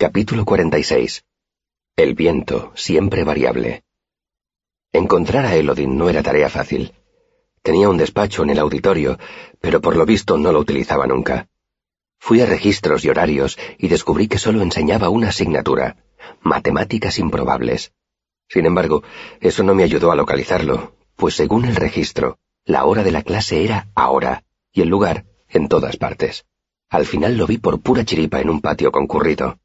Capítulo 46. El viento, siempre variable. Encontrar a Elodin no era tarea fácil. Tenía un despacho en el auditorio, pero por lo visto no lo utilizaba nunca. Fui a registros y horarios y descubrí que solo enseñaba una asignatura, matemáticas improbables. Sin embargo, eso no me ayudó a localizarlo, pues según el registro, la hora de la clase era ahora, y el lugar en todas partes. Al final lo vi por pura chiripa en un patio concurrido.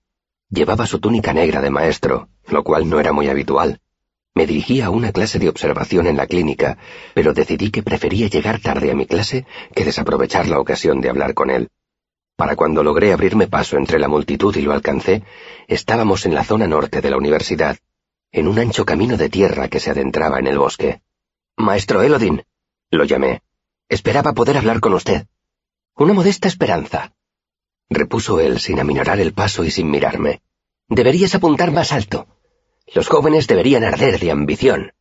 Llevaba su túnica negra de maestro, lo cual no era muy habitual. Me dirigía a una clase de observación en la clínica, pero decidí que prefería llegar tarde a mi clase que desaprovechar la ocasión de hablar con él. Para cuando logré abrirme paso entre la multitud y lo alcancé, estábamos en la zona norte de la universidad, en un ancho camino de tierra que se adentraba en el bosque. Maestro Elodin, lo llamé. Esperaba poder hablar con usted. Una modesta esperanza, repuso él sin aminorar el paso y sin mirarme. Deberías apuntar más alto. Los jóvenes deberían arder de ambición.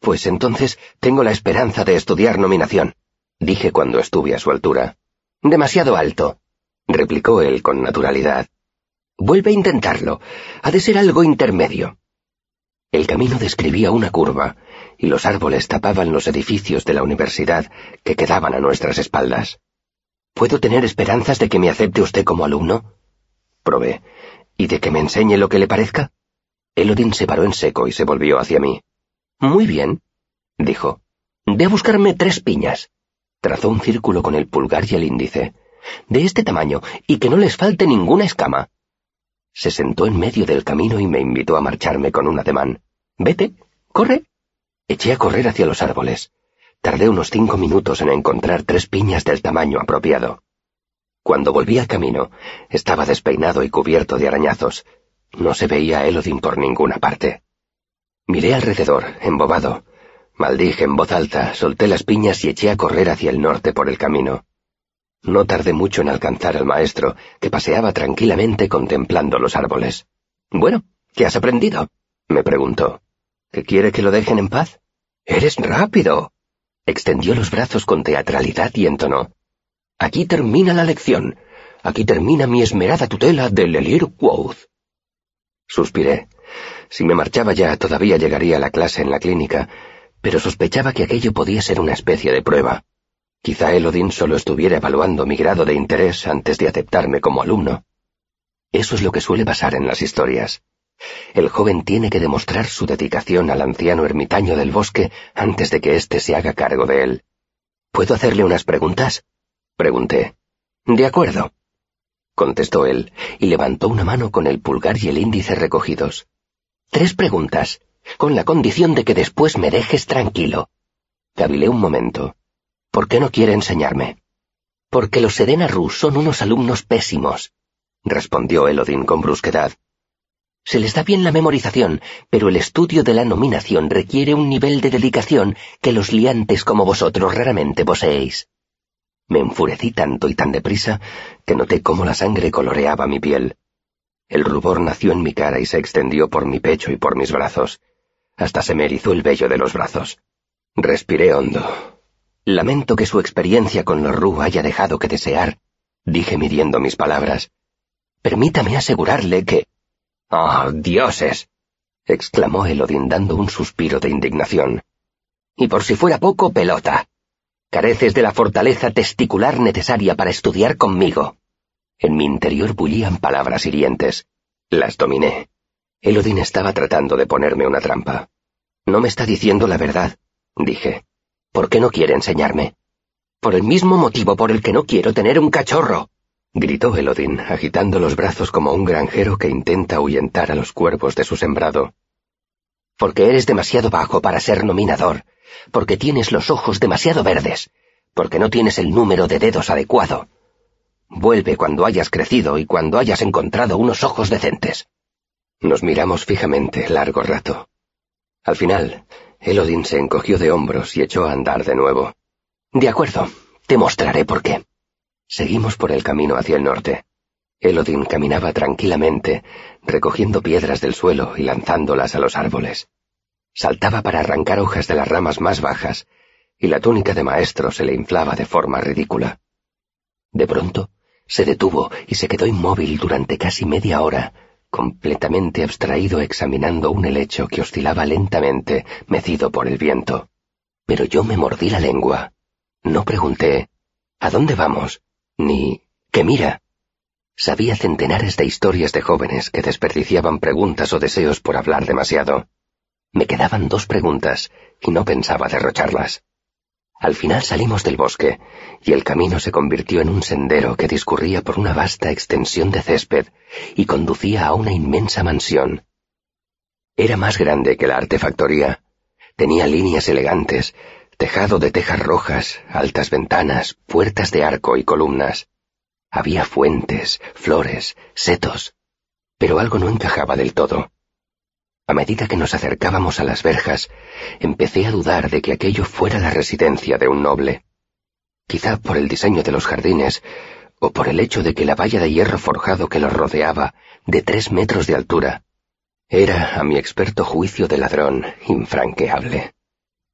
Pues entonces tengo la esperanza de estudiar nominación, dije cuando estuve a su altura. Demasiado alto, replicó él con naturalidad. Vuelve a intentarlo. Ha de ser algo intermedio. El camino describía una curva, y los árboles tapaban los edificios de la universidad que quedaban a nuestras espaldas. ¿Puedo tener esperanzas de que me acepte usted como alumno? Probé. ¿Y de que me enseñe lo que le parezca? Elodin se paró en seco y se volvió hacia mí. Muy bien, dijo. Ve a buscarme tres piñas. Trazó un círculo con el pulgar y el índice. De este tamaño, y que no les falte ninguna escama. Se sentó en medio del camino y me invitó a marcharme con un ademán. Vete, corre. Eché a correr hacia los árboles. Tardé unos cinco minutos en encontrar tres piñas del tamaño apropiado. Cuando volví al camino, estaba despeinado y cubierto de arañazos. No se veía a Elodin por ninguna parte. Miré alrededor, embobado. Maldije en voz alta, solté las piñas y eché a correr hacia el norte por el camino. No tardé mucho en alcanzar al maestro, que paseaba tranquilamente contemplando los árboles. Bueno, ¿qué has aprendido? me preguntó. ¿Que quiere que lo dejen en paz? Eres rápido, Extendió los brazos con teatralidad y entonó. Aquí termina la lección. Aquí termina mi esmerada tutela de Lelir Quoth. Suspiré. Si me marchaba ya, todavía llegaría a la clase en la clínica, pero sospechaba que aquello podía ser una especie de prueba. Quizá Elodin solo estuviera evaluando mi grado de interés antes de aceptarme como alumno. Eso es lo que suele pasar en las historias. El joven tiene que demostrar su dedicación al anciano ermitaño del bosque antes de que éste se haga cargo de él. ¿Puedo hacerle unas preguntas? Pregunté. De acuerdo. Contestó él, y levantó una mano con el pulgar y el índice recogidos. Tres preguntas, con la condición de que después me dejes tranquilo. Cavilé un momento. ¿Por qué no quiere enseñarme? Porque los Sedena Rus son unos alumnos pésimos, respondió Elodin con brusquedad. Se les da bien la memorización, pero el estudio de la nominación requiere un nivel de dedicación que los liantes como vosotros raramente poseéis. Me enfurecí tanto y tan deprisa que noté cómo la sangre coloreaba mi piel. El rubor nació en mi cara y se extendió por mi pecho y por mis brazos. Hasta se me erizó el vello de los brazos. Respiré hondo. Lamento que su experiencia con los Ru haya dejado que desear, dije midiendo mis palabras. Permítame asegurarle que ¡Oh, dioses! exclamó Elodin dando un suspiro de indignación. Y por si fuera poco, pelota. Careces de la fortaleza testicular necesaria para estudiar conmigo. En mi interior bullían palabras hirientes. Las dominé. Elodin estaba tratando de ponerme una trampa. No me está diciendo la verdad, dije. ¿Por qué no quiere enseñarme? Por el mismo motivo por el que no quiero tener un cachorro gritó Elodin, agitando los brazos como un granjero que intenta ahuyentar a los cuervos de su sembrado. Porque eres demasiado bajo para ser nominador, porque tienes los ojos demasiado verdes, porque no tienes el número de dedos adecuado. Vuelve cuando hayas crecido y cuando hayas encontrado unos ojos decentes. Nos miramos fijamente largo rato. Al final, Elodin se encogió de hombros y echó a andar de nuevo. De acuerdo, te mostraré por qué. Seguimos por el camino hacia el norte. Elodin caminaba tranquilamente, recogiendo piedras del suelo y lanzándolas a los árboles. Saltaba para arrancar hojas de las ramas más bajas, y la túnica de maestro se le inflaba de forma ridícula. De pronto, se detuvo y se quedó inmóvil durante casi media hora, completamente abstraído examinando un helecho que oscilaba lentamente, mecido por el viento. Pero yo me mordí la lengua. No pregunté, ¿a dónde vamos? Ni, ¿qué mira? Sabía centenares de historias de jóvenes que desperdiciaban preguntas o deseos por hablar demasiado. Me quedaban dos preguntas y no pensaba derrocharlas. Al final salimos del bosque, y el camino se convirtió en un sendero que discurría por una vasta extensión de césped y conducía a una inmensa mansión. Era más grande que la artefactoría. Tenía líneas elegantes, tejado de tejas rojas, altas ventanas, puertas de arco y columnas. Había fuentes, flores, setos. Pero algo no encajaba del todo. A medida que nos acercábamos a las verjas, empecé a dudar de que aquello fuera la residencia de un noble. Quizá por el diseño de los jardines, o por el hecho de que la valla de hierro forjado que los rodeaba, de tres metros de altura, era, a mi experto juicio de ladrón, infranqueable.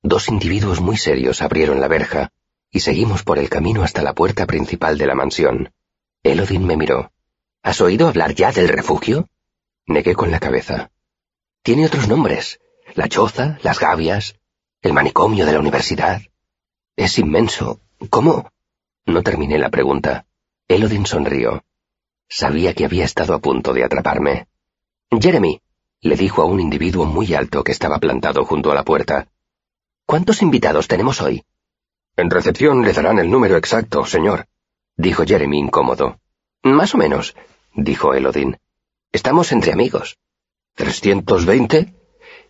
Dos individuos muy serios abrieron la verja, y seguimos por el camino hasta la puerta principal de la mansión. Elodin me miró. ¿Has oído hablar ya del refugio? Negué con la cabeza. Tiene otros nombres. La choza, las gavias, el manicomio de la universidad. Es inmenso. ¿Cómo? No terminé la pregunta. Elodin sonrió. Sabía que había estado a punto de atraparme. Jeremy, le dijo a un individuo muy alto que estaba plantado junto a la puerta. ¿Cuántos invitados tenemos hoy? En recepción le darán el número exacto, señor, dijo Jeremy incómodo. Más o menos, dijo Elodin. Estamos entre amigos. ¿Trescientos veinte?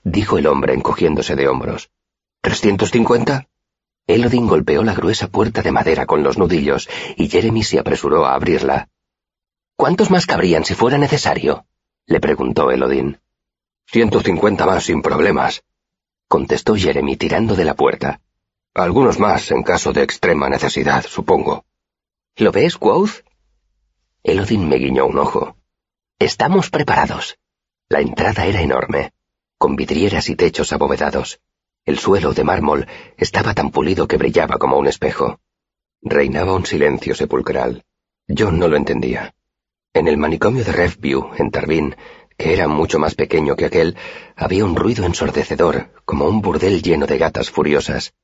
dijo el hombre encogiéndose de hombros. ¿Trescientos cincuenta? Elodin golpeó la gruesa puerta de madera con los nudillos y Jeremy se apresuró a abrirla. ¿Cuántos más cabrían si fuera necesario? le preguntó Elodin. Ciento cincuenta más sin problemas, contestó Jeremy tirando de la puerta. Algunos más en caso de extrema necesidad, supongo. ¿Lo ves, Quoth? Elodin me guiñó un ojo. Estamos preparados. La entrada era enorme, con vidrieras y techos abovedados. El suelo de mármol estaba tan pulido que brillaba como un espejo. Reinaba un silencio sepulcral. Yo no lo entendía. En el manicomio de Refview, en Tarbín, que era mucho más pequeño que aquel, había un ruido ensordecedor, como un burdel lleno de gatas furiosas.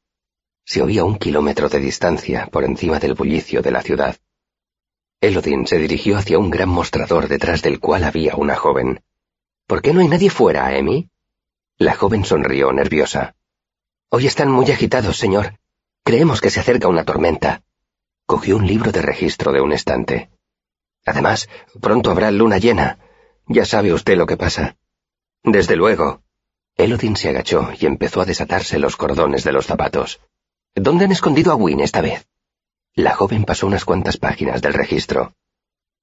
Se oía un kilómetro de distancia por encima del bullicio de la ciudad. Elodin se dirigió hacia un gran mostrador detrás del cual había una joven. ¿Por qué no hay nadie fuera, Amy? La joven sonrió nerviosa. Hoy están muy agitados, señor. Creemos que se acerca una tormenta. Cogió un libro de registro de un estante. Además, pronto habrá luna llena. Ya sabe usted lo que pasa. Desde luego. Elodin se agachó y empezó a desatarse los cordones de los zapatos. ¿Dónde han escondido a Wynne esta vez? La joven pasó unas cuantas páginas del registro.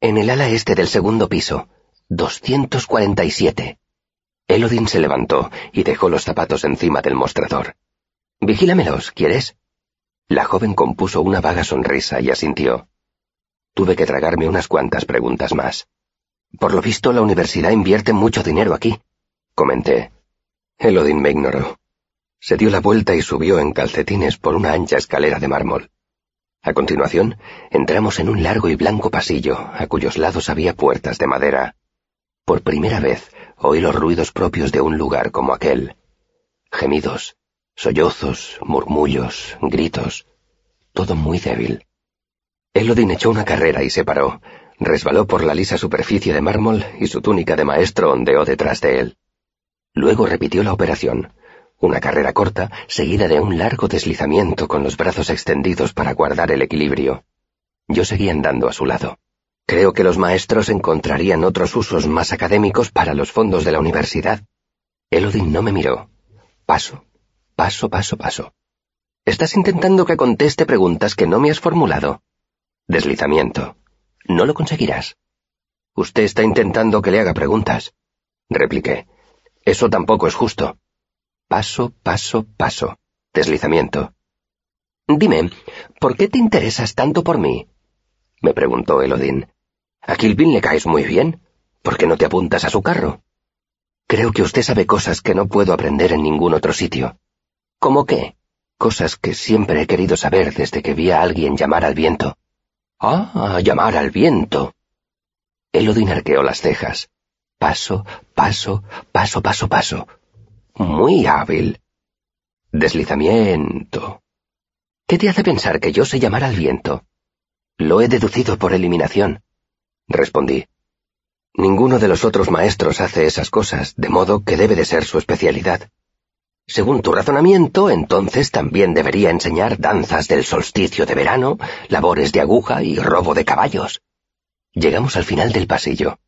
En el ala este del segundo piso, 247. Elodin se levantó y dejó los zapatos encima del mostrador. Vigílamelos, ¿quieres? La joven compuso una vaga sonrisa y asintió. Tuve que tragarme unas cuantas preguntas más. Por lo visto, la universidad invierte mucho dinero aquí, comenté. Elodin me ignoró. Se dio la vuelta y subió en calcetines por una ancha escalera de mármol. A continuación, entramos en un largo y blanco pasillo, a cuyos lados había puertas de madera. Por primera vez oí los ruidos propios de un lugar como aquel. Gemidos, sollozos, murmullos, gritos, todo muy débil. Elodin echó una carrera y se paró, resbaló por la lisa superficie de mármol y su túnica de maestro ondeó detrás de él. Luego repitió la operación, una carrera corta seguida de un largo deslizamiento con los brazos extendidos para guardar el equilibrio. Yo seguí andando a su lado. Creo que los maestros encontrarían otros usos más académicos para los fondos de la universidad. Elodin no me miró. Paso, paso, paso, paso. Estás intentando que conteste preguntas que no me has formulado. Deslizamiento. No lo conseguirás. Usted está intentando que le haga preguntas. Repliqué. Eso tampoco es justo. Paso, paso, paso. Deslizamiento. Dime, ¿por qué te interesas tanto por mí? me preguntó Elodin. A Kilvin le caes muy bien. ¿Por qué no te apuntas a su carro? Creo que usted sabe cosas que no puedo aprender en ningún otro sitio. ¿Cómo qué? Cosas que siempre he querido saber desde que vi a alguien llamar al viento. Ah, llamar al viento. Elodin arqueó las cejas. Paso, paso, paso, paso, paso. Muy hábil. Deslizamiento. ¿Qué te hace pensar que yo sé llamar al viento? Lo he deducido por eliminación. Respondí. Ninguno de los otros maestros hace esas cosas, de modo que debe de ser su especialidad. Según tu razonamiento, entonces también debería enseñar danzas del solsticio de verano, labores de aguja y robo de caballos. Llegamos al final del pasillo.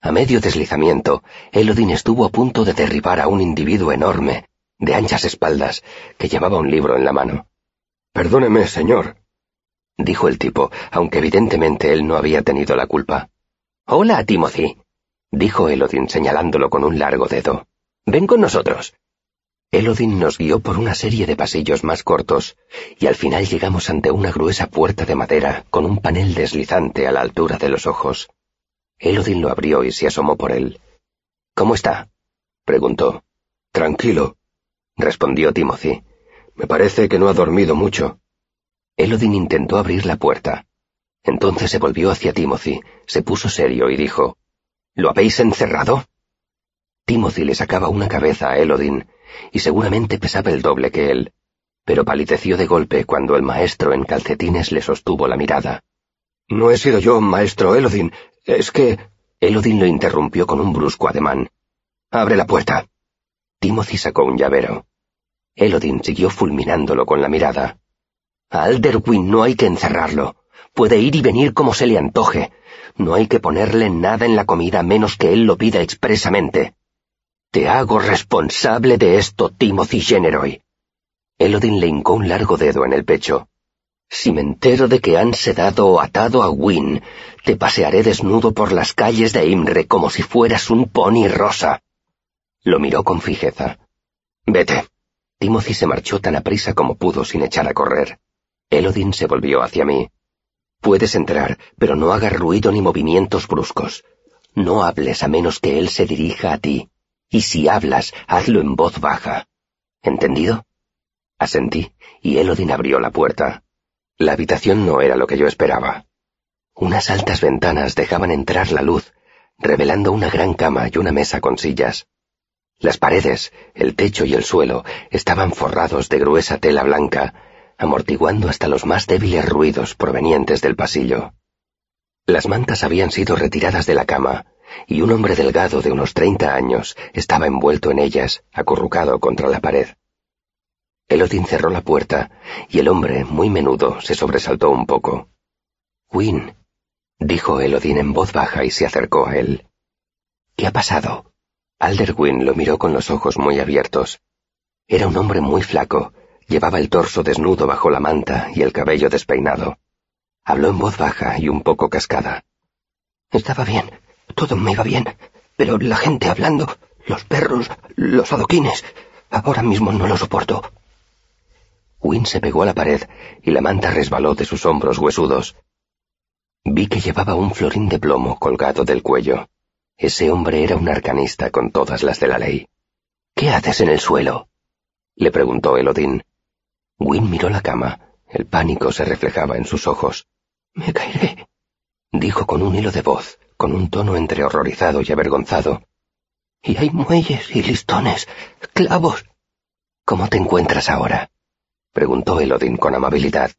A medio deslizamiento, Elodin estuvo a punto de derribar a un individuo enorme, de anchas espaldas, que llevaba un libro en la mano. Perdóneme, señor, dijo el tipo, aunque evidentemente él no había tenido la culpa. Hola, Timothy, dijo Elodin señalándolo con un largo dedo. Ven con nosotros. Elodin nos guió por una serie de pasillos más cortos, y al final llegamos ante una gruesa puerta de madera con un panel deslizante a la altura de los ojos. Elodin lo abrió y se asomó por él. ¿Cómo está? preguntó. Tranquilo, respondió Timothy. Me parece que no ha dormido mucho. Elodin intentó abrir la puerta. Entonces se volvió hacia Timothy, se puso serio y dijo, ¿Lo habéis encerrado? Timothy le sacaba una cabeza a Elodin, y seguramente pesaba el doble que él, pero palideció de golpe cuando el maestro en calcetines le sostuvo la mirada. No he sido yo, maestro Elodin. Es que... Elodin lo interrumpió con un brusco ademán. Abre la puerta. Timothy sacó un llavero. Elodin siguió fulminándolo con la mirada. A Alderwin no hay que encerrarlo. Puede ir y venir como se le antoje. No hay que ponerle nada en la comida menos que él lo pida expresamente. Te hago responsable de esto, Timothy Generoy. Elodin le hincó un largo dedo en el pecho. Si me entero de que han sedado o atado a Wynne, te pasearé desnudo por las calles de Imre como si fueras un pony rosa. Lo miró con fijeza. Vete. Timothy se marchó tan aprisa como pudo sin echar a correr. Elodin se volvió hacia mí. Puedes entrar, pero no hagas ruido ni movimientos bruscos. No hables a menos que él se dirija a ti. Y si hablas, hazlo en voz baja. ¿Entendido? Asentí, y Elodin abrió la puerta. La habitación no era lo que yo esperaba. Unas altas ventanas dejaban entrar la luz, revelando una gran cama y una mesa con sillas. Las paredes, el techo y el suelo estaban forrados de gruesa tela blanca, amortiguando hasta los más débiles ruidos provenientes del pasillo. Las mantas habían sido retiradas de la cama, y un hombre delgado de unos treinta años estaba envuelto en ellas, acurrucado contra la pared. Elodin cerró la puerta, y el hombre, muy menudo, se sobresaltó un poco. Win, dijo Elodin en voz baja y se acercó a él. ¿Qué ha pasado? Alderwin lo miró con los ojos muy abiertos. Era un hombre muy flaco, llevaba el torso desnudo bajo la manta y el cabello despeinado. Habló en voz baja y un poco cascada. Estaba bien, todo me iba bien, pero la gente hablando, los perros, los adoquines, ahora mismo no lo soporto. Win se pegó a la pared y la manta resbaló de sus hombros huesudos. Vi que llevaba un florín de plomo colgado del cuello. Ese hombre era un arcanista con todas las de la ley. ¿Qué haces en el suelo? le preguntó Elodín. Win miró la cama. El pánico se reflejaba en sus ojos. Me caeré, dijo con un hilo de voz, con un tono entre horrorizado y avergonzado. Y hay muelles y listones, clavos. ¿Cómo te encuentras ahora? preguntó Elodin con amabilidad.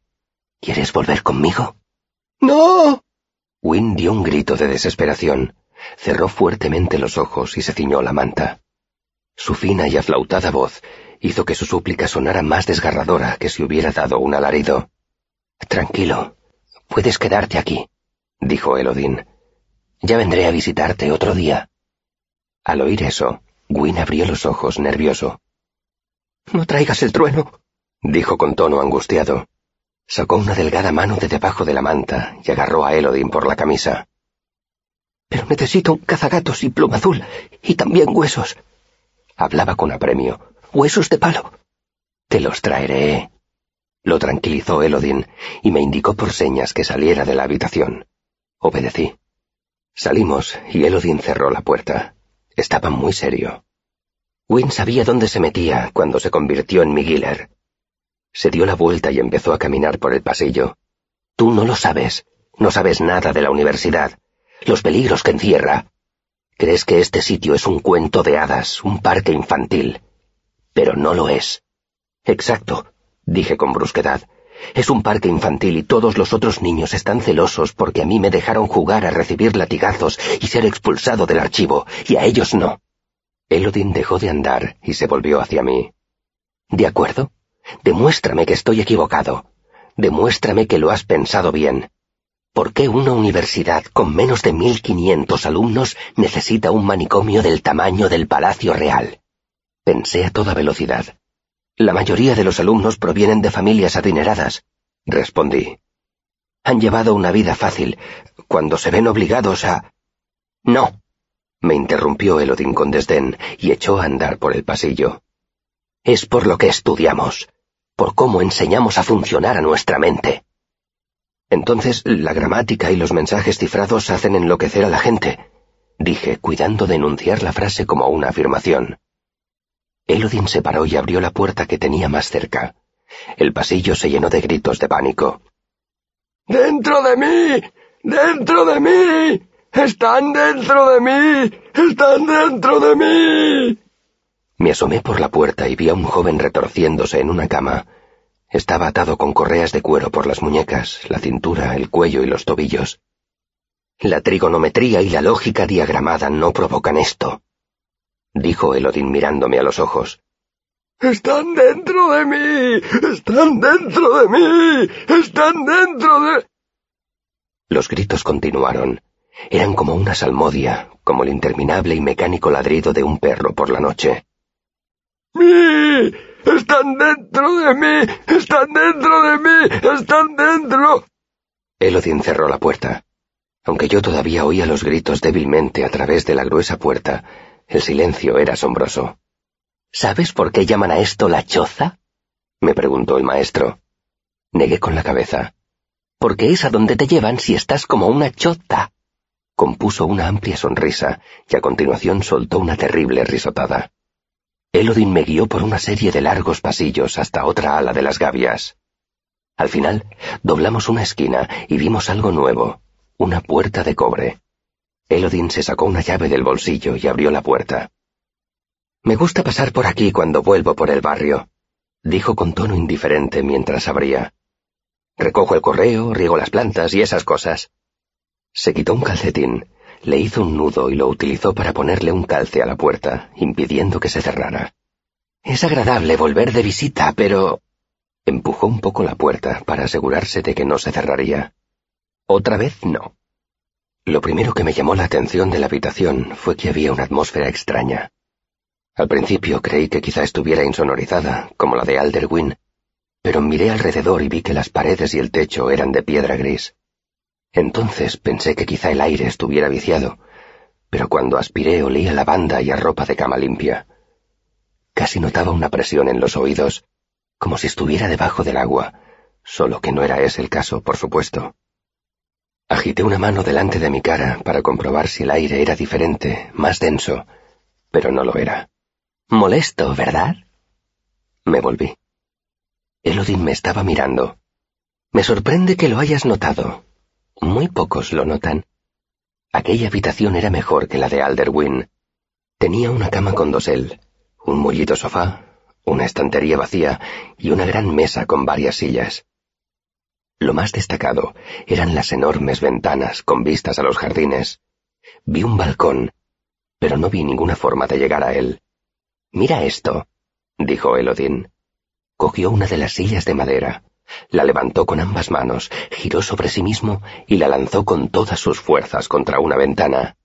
¿Quieres volver conmigo? ¡No! Win dio un grito de desesperación, cerró fuertemente los ojos y se ciñó la manta. Su fina y aflautada voz hizo que su súplica sonara más desgarradora que si hubiera dado un alarido. Tranquilo, puedes quedarte aquí, dijo Elodin. Ya vendré a visitarte otro día. Al oír eso, Win abrió los ojos nervioso. No traigas el trueno, dijo con tono angustiado. Sacó una delgada mano de debajo de la manta y agarró a Elodin por la camisa. Pero necesito un cazagatos y pluma azul, y también huesos. Hablaba con apremio. Huesos de palo. Te los traeré. Lo tranquilizó Elodin y me indicó por señas que saliera de la habitación. Obedecí. Salimos y Elodin cerró la puerta. Estaba muy serio. Win sabía dónde se metía cuando se convirtió en mi. Se dio la vuelta y empezó a caminar por el pasillo. Tú no lo sabes. No sabes nada de la universidad. Los peligros que encierra. Crees que este sitio es un cuento de hadas, un parque infantil. Pero no lo es. Exacto, dije con brusquedad. Es un parque infantil y todos los otros niños están celosos porque a mí me dejaron jugar a recibir latigazos y ser expulsado del archivo, y a ellos no. Elodin dejó de andar y se volvió hacia mí. De acuerdo. Demuéstrame que estoy equivocado. Demuéstrame que lo has pensado bien. ¿Por qué una universidad con menos de mil quinientos alumnos necesita un manicomio del tamaño del Palacio Real? Pensé a toda velocidad. La mayoría de los alumnos provienen de familias adineradas, respondí. Han llevado una vida fácil, cuando se ven obligados a... No, me interrumpió Elodin con desdén y echó a andar por el pasillo. Es por lo que estudiamos, por cómo enseñamos a funcionar a nuestra mente. Entonces la gramática y los mensajes cifrados hacen enloquecer a la gente, dije, cuidando de enunciar la frase como una afirmación. Elodin se paró y abrió la puerta que tenía más cerca. El pasillo se llenó de gritos de pánico. ¡Dentro de mí! ¡Dentro de mí! ¡Están dentro de mí! ¡Están dentro de mí! Me asomé por la puerta y vi a un joven retorciéndose en una cama, estaba atado con correas de cuero por las muñecas, la cintura, el cuello y los tobillos. La trigonometría y la lógica diagramada no provocan esto, dijo Elodin mirándome a los ojos. Están dentro de mí. Están dentro de mí. Están dentro de... Los gritos continuaron. Eran como una salmodia, como el interminable y mecánico ladrido de un perro por la noche. ¡Mí! ¡Están dentro de mí! ¡Están dentro de mí! ¡Están dentro! Elodin cerró la puerta. Aunque yo todavía oía los gritos débilmente a través de la gruesa puerta, el silencio era asombroso. ¿Sabes por qué llaman a esto la choza? me preguntó el maestro. Negué con la cabeza. Porque es a donde te llevan si estás como una chota. Compuso una amplia sonrisa y a continuación soltó una terrible risotada. Elodin me guió por una serie de largos pasillos hasta otra ala de las gavias. Al final, doblamos una esquina y vimos algo nuevo, una puerta de cobre. Elodin se sacó una llave del bolsillo y abrió la puerta. Me gusta pasar por aquí cuando vuelvo por el barrio, dijo con tono indiferente mientras abría. Recojo el correo, riego las plantas y esas cosas. Se quitó un calcetín, le hizo un nudo y lo utilizó para ponerle un calce a la puerta, impidiendo que se cerrara. Es agradable volver de visita, pero... Empujó un poco la puerta para asegurarse de que no se cerraría. Otra vez no. Lo primero que me llamó la atención de la habitación fue que había una atmósfera extraña. Al principio creí que quizá estuviera insonorizada, como la de Alderwin, pero miré alrededor y vi que las paredes y el techo eran de piedra gris. Entonces pensé que quizá el aire estuviera viciado, pero cuando aspiré olía lavanda y a ropa de cama limpia. Casi notaba una presión en los oídos, como si estuviera debajo del agua, solo que no era ese el caso, por supuesto. Agité una mano delante de mi cara para comprobar si el aire era diferente, más denso, pero no lo era. Molesto, ¿verdad? Me volví. Elodin me estaba mirando. Me sorprende que lo hayas notado, muy pocos lo notan. Aquella habitación era mejor que la de Alderwin. Tenía una cama con dosel, un mullito sofá, una estantería vacía y una gran mesa con varias sillas. Lo más destacado eran las enormes ventanas con vistas a los jardines. Vi un balcón, pero no vi ninguna forma de llegar a él. Mira esto, dijo Elodin. Cogió una de las sillas de madera, la levantó con ambas manos, giró sobre sí mismo y la lanzó con todas sus fuerzas contra una ventana.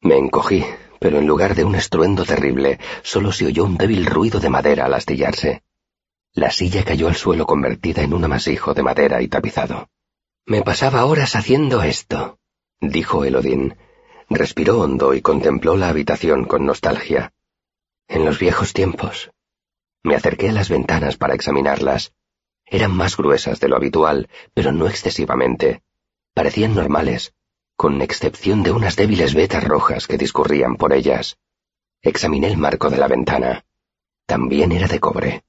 Me encogí, pero en lugar de un estruendo terrible, solo se oyó un débil ruido de madera al astillarse. La silla cayó al suelo convertida en un amasijo de madera y tapizado. Me pasaba horas haciendo esto, dijo Elodin. Respiró hondo y contempló la habitación con nostalgia. En los viejos tiempos. Me acerqué a las ventanas para examinarlas. Eran más gruesas de lo habitual, pero no excesivamente. Parecían normales, con excepción de unas débiles vetas rojas que discurrían por ellas. Examiné el marco de la ventana. También era de cobre.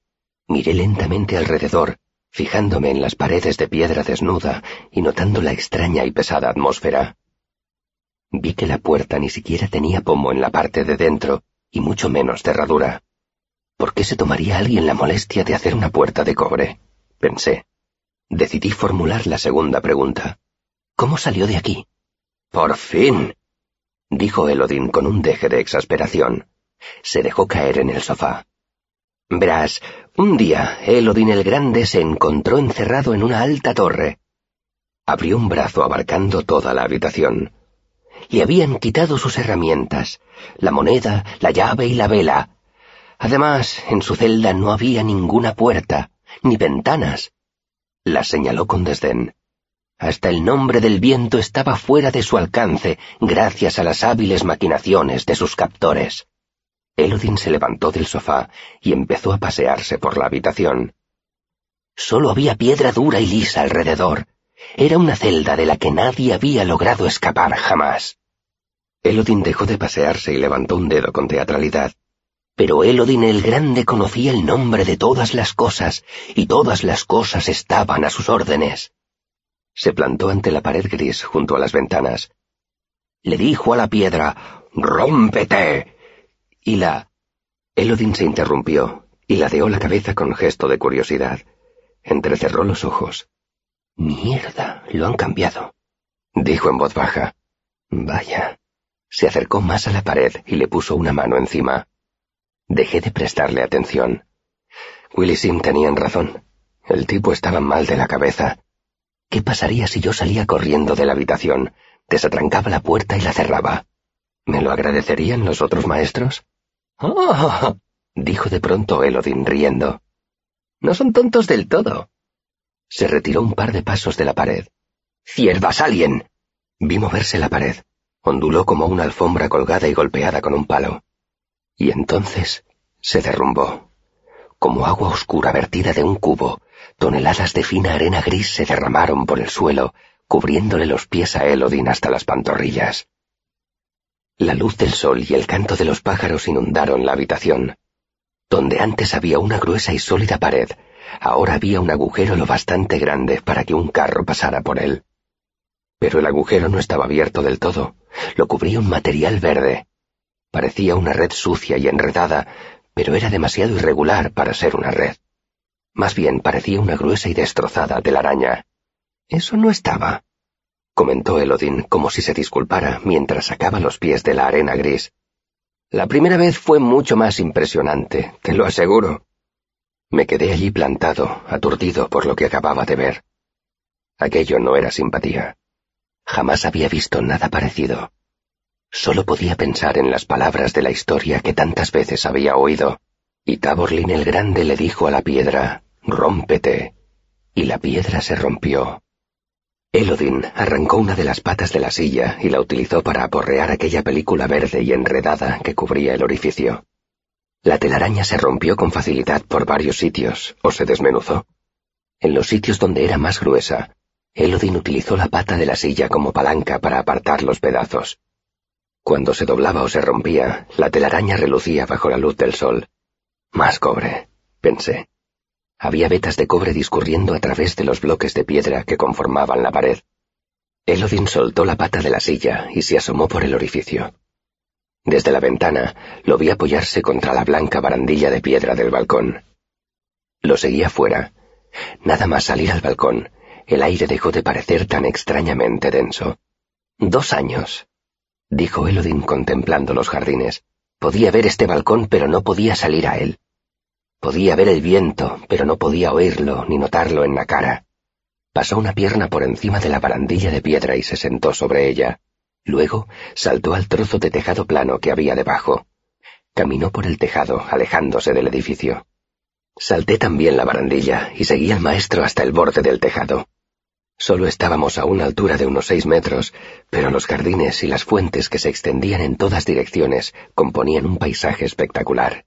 Miré lentamente alrededor, fijándome en las paredes de piedra desnuda y notando la extraña y pesada atmósfera. Vi que la puerta ni siquiera tenía pomo en la parte de dentro, y mucho menos cerradura. ¿Por qué se tomaría alguien la molestia de hacer una puerta de cobre? pensé. Decidí formular la segunda pregunta. ¿Cómo salió de aquí? Por fin, dijo Elodin con un deje de exasperación. Se dejó caer en el sofá. Verás, un día Elodin el Grande se encontró encerrado en una alta torre. Abrió un brazo abarcando toda la habitación y habían quitado sus herramientas, la moneda, la llave y la vela. Además, en su celda no había ninguna puerta, ni ventanas. La señaló con desdén. Hasta el nombre del viento estaba fuera de su alcance, gracias a las hábiles maquinaciones de sus captores. Elodin se levantó del sofá y empezó a pasearse por la habitación. Solo había piedra dura y lisa alrededor, era una celda de la que nadie había logrado escapar jamás. Elodin dejó de pasearse y levantó un dedo con teatralidad. Pero Elodin el Grande conocía el nombre de todas las cosas, y todas las cosas estaban a sus órdenes. Se plantó ante la pared gris junto a las ventanas. Le dijo a la piedra, ¡Rómpete! Y la... Elodin se interrumpió y ladeó la cabeza con gesto de curiosidad. Entrecerró los ojos. Mierda, lo han cambiado, dijo en voz baja. Vaya. Se acercó más a la pared y le puso una mano encima. Dejé de prestarle atención. Willy Sim tenían razón. El tipo estaba mal de la cabeza. ¿Qué pasaría si yo salía corriendo de la habitación, desatrancaba la puerta y la cerraba? ¿Me lo agradecerían los otros maestros? ¡Oh! dijo de pronto Elodin riendo. No son tontos del todo. Se retiró un par de pasos de la pared. ¡Ciervas, alguien! Vi moverse la pared. Onduló como una alfombra colgada y golpeada con un palo. Y entonces se derrumbó. Como agua oscura vertida de un cubo, toneladas de fina arena gris se derramaron por el suelo, cubriéndole los pies a Elodin hasta las pantorrillas. La luz del sol y el canto de los pájaros inundaron la habitación. Donde antes había una gruesa y sólida pared, Ahora había un agujero lo bastante grande para que un carro pasara por él. Pero el agujero no estaba abierto del todo. Lo cubría un material verde. Parecía una red sucia y enredada, pero era demasiado irregular para ser una red. Más bien parecía una gruesa y destrozada telaraña. Eso no estaba, comentó Elodin como si se disculpara mientras sacaba los pies de la arena gris. La primera vez fue mucho más impresionante, te lo aseguro. Me quedé allí plantado, aturdido por lo que acababa de ver. Aquello no era simpatía. Jamás había visto nada parecido. Solo podía pensar en las palabras de la historia que tantas veces había oído, y Taborlin el Grande le dijo a la piedra, Rómpete, y la piedra se rompió. Elodin arrancó una de las patas de la silla y la utilizó para aporrear aquella película verde y enredada que cubría el orificio. La telaraña se rompió con facilidad por varios sitios, o se desmenuzó. En los sitios donde era más gruesa, Elodin utilizó la pata de la silla como palanca para apartar los pedazos. Cuando se doblaba o se rompía, la telaraña relucía bajo la luz del sol. Más cobre, pensé. Había vetas de cobre discurriendo a través de los bloques de piedra que conformaban la pared. Elodin soltó la pata de la silla y se asomó por el orificio. Desde la ventana lo vi apoyarse contra la blanca barandilla de piedra del balcón. Lo seguía fuera. Nada más salir al balcón, el aire dejó de parecer tan extrañamente denso. Dos años, dijo Elodin contemplando los jardines. Podía ver este balcón, pero no podía salir a él. Podía ver el viento, pero no podía oírlo ni notarlo en la cara. Pasó una pierna por encima de la barandilla de piedra y se sentó sobre ella. Luego saltó al trozo de tejado plano que había debajo. Caminó por el tejado, alejándose del edificio. Salté también la barandilla y seguí al maestro hasta el borde del tejado. Solo estábamos a una altura de unos seis metros, pero los jardines y las fuentes que se extendían en todas direcciones componían un paisaje espectacular.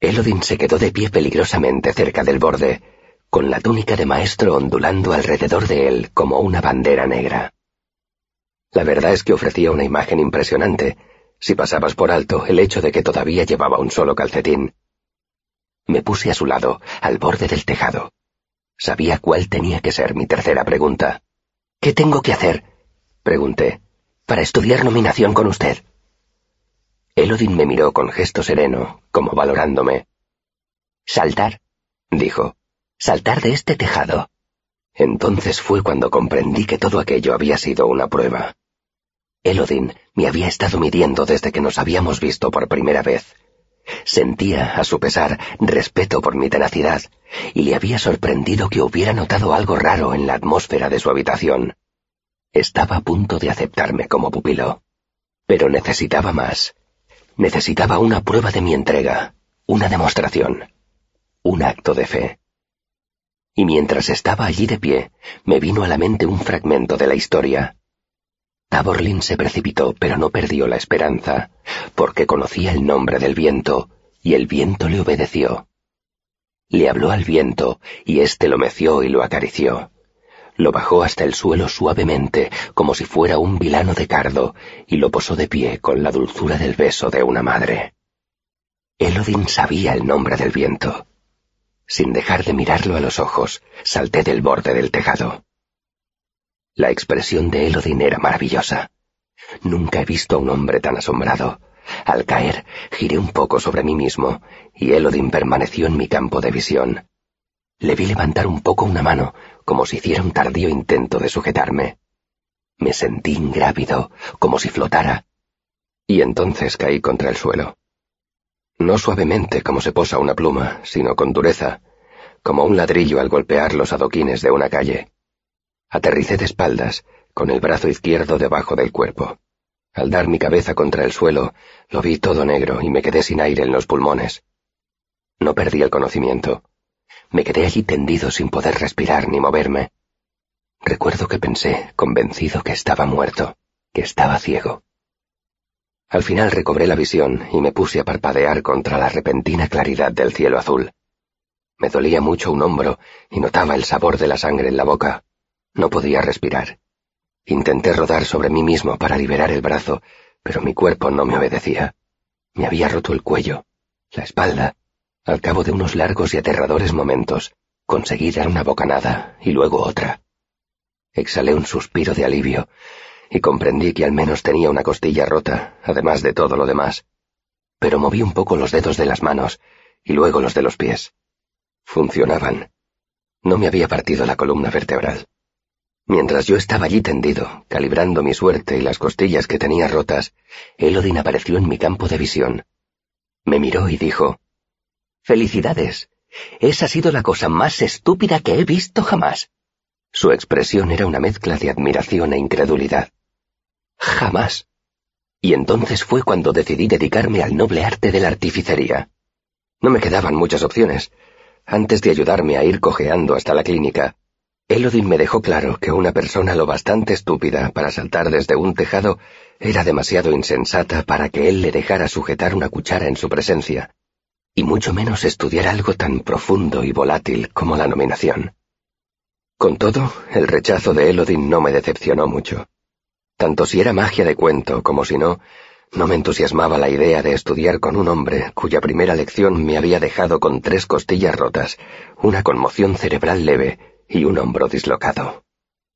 Elodin se quedó de pie peligrosamente cerca del borde, con la túnica de maestro ondulando alrededor de él como una bandera negra. La verdad es que ofrecía una imagen impresionante, si pasabas por alto el hecho de que todavía llevaba un solo calcetín. Me puse a su lado, al borde del tejado. Sabía cuál tenía que ser mi tercera pregunta. ¿Qué tengo que hacer? pregunté. para estudiar nominación con usted. Elodin me miró con gesto sereno, como valorándome. Saltar, dijo, saltar de este tejado. Entonces fue cuando comprendí que todo aquello había sido una prueba. Elodin me había estado midiendo desde que nos habíamos visto por primera vez. Sentía, a su pesar, respeto por mi tenacidad, y le había sorprendido que hubiera notado algo raro en la atmósfera de su habitación. Estaba a punto de aceptarme como pupilo. Pero necesitaba más. Necesitaba una prueba de mi entrega, una demostración, un acto de fe. Y mientras estaba allí de pie, me vino a la mente un fragmento de la historia. Taborlin se precipitó, pero no perdió la esperanza, porque conocía el nombre del viento, y el viento le obedeció. Le habló al viento, y éste lo meció y lo acarició. Lo bajó hasta el suelo suavemente, como si fuera un vilano de cardo, y lo posó de pie con la dulzura del beso de una madre. Elodin sabía el nombre del viento. Sin dejar de mirarlo a los ojos, salté del borde del tejado. La expresión de Elodin era maravillosa. Nunca he visto a un hombre tan asombrado. Al caer, giré un poco sobre mí mismo, y Elodin permaneció en mi campo de visión. Le vi levantar un poco una mano, como si hiciera un tardío intento de sujetarme. Me sentí ingrávido, como si flotara, y entonces caí contra el suelo. No suavemente como se posa una pluma, sino con dureza, como un ladrillo al golpear los adoquines de una calle. Aterricé de espaldas, con el brazo izquierdo debajo del cuerpo. Al dar mi cabeza contra el suelo, lo vi todo negro y me quedé sin aire en los pulmones. No perdí el conocimiento. Me quedé allí tendido sin poder respirar ni moverme. Recuerdo que pensé, convencido que estaba muerto, que estaba ciego. Al final recobré la visión y me puse a parpadear contra la repentina claridad del cielo azul. Me dolía mucho un hombro y notaba el sabor de la sangre en la boca. No podía respirar. Intenté rodar sobre mí mismo para liberar el brazo, pero mi cuerpo no me obedecía. Me había roto el cuello, la espalda, al cabo de unos largos y aterradores momentos, conseguí dar una bocanada y luego otra. Exhalé un suspiro de alivio y comprendí que al menos tenía una costilla rota, además de todo lo demás. Pero moví un poco los dedos de las manos y luego los de los pies. Funcionaban. No me había partido la columna vertebral. Mientras yo estaba allí tendido, calibrando mi suerte y las costillas que tenía rotas, Elodin apareció en mi campo de visión. Me miró y dijo, Felicidades. Esa ha sido la cosa más estúpida que he visto jamás. Su expresión era una mezcla de admiración e incredulidad. Jamás. Y entonces fue cuando decidí dedicarme al noble arte de la artificería. No me quedaban muchas opciones. Antes de ayudarme a ir cojeando hasta la clínica, Elodin me dejó claro que una persona lo bastante estúpida para saltar desde un tejado era demasiado insensata para que él le dejara sujetar una cuchara en su presencia y mucho menos estudiar algo tan profundo y volátil como la nominación. Con todo, el rechazo de Elodin no me decepcionó mucho. Tanto si era magia de cuento como si no, no me entusiasmaba la idea de estudiar con un hombre cuya primera lección me había dejado con tres costillas rotas, una conmoción cerebral leve y un hombro dislocado.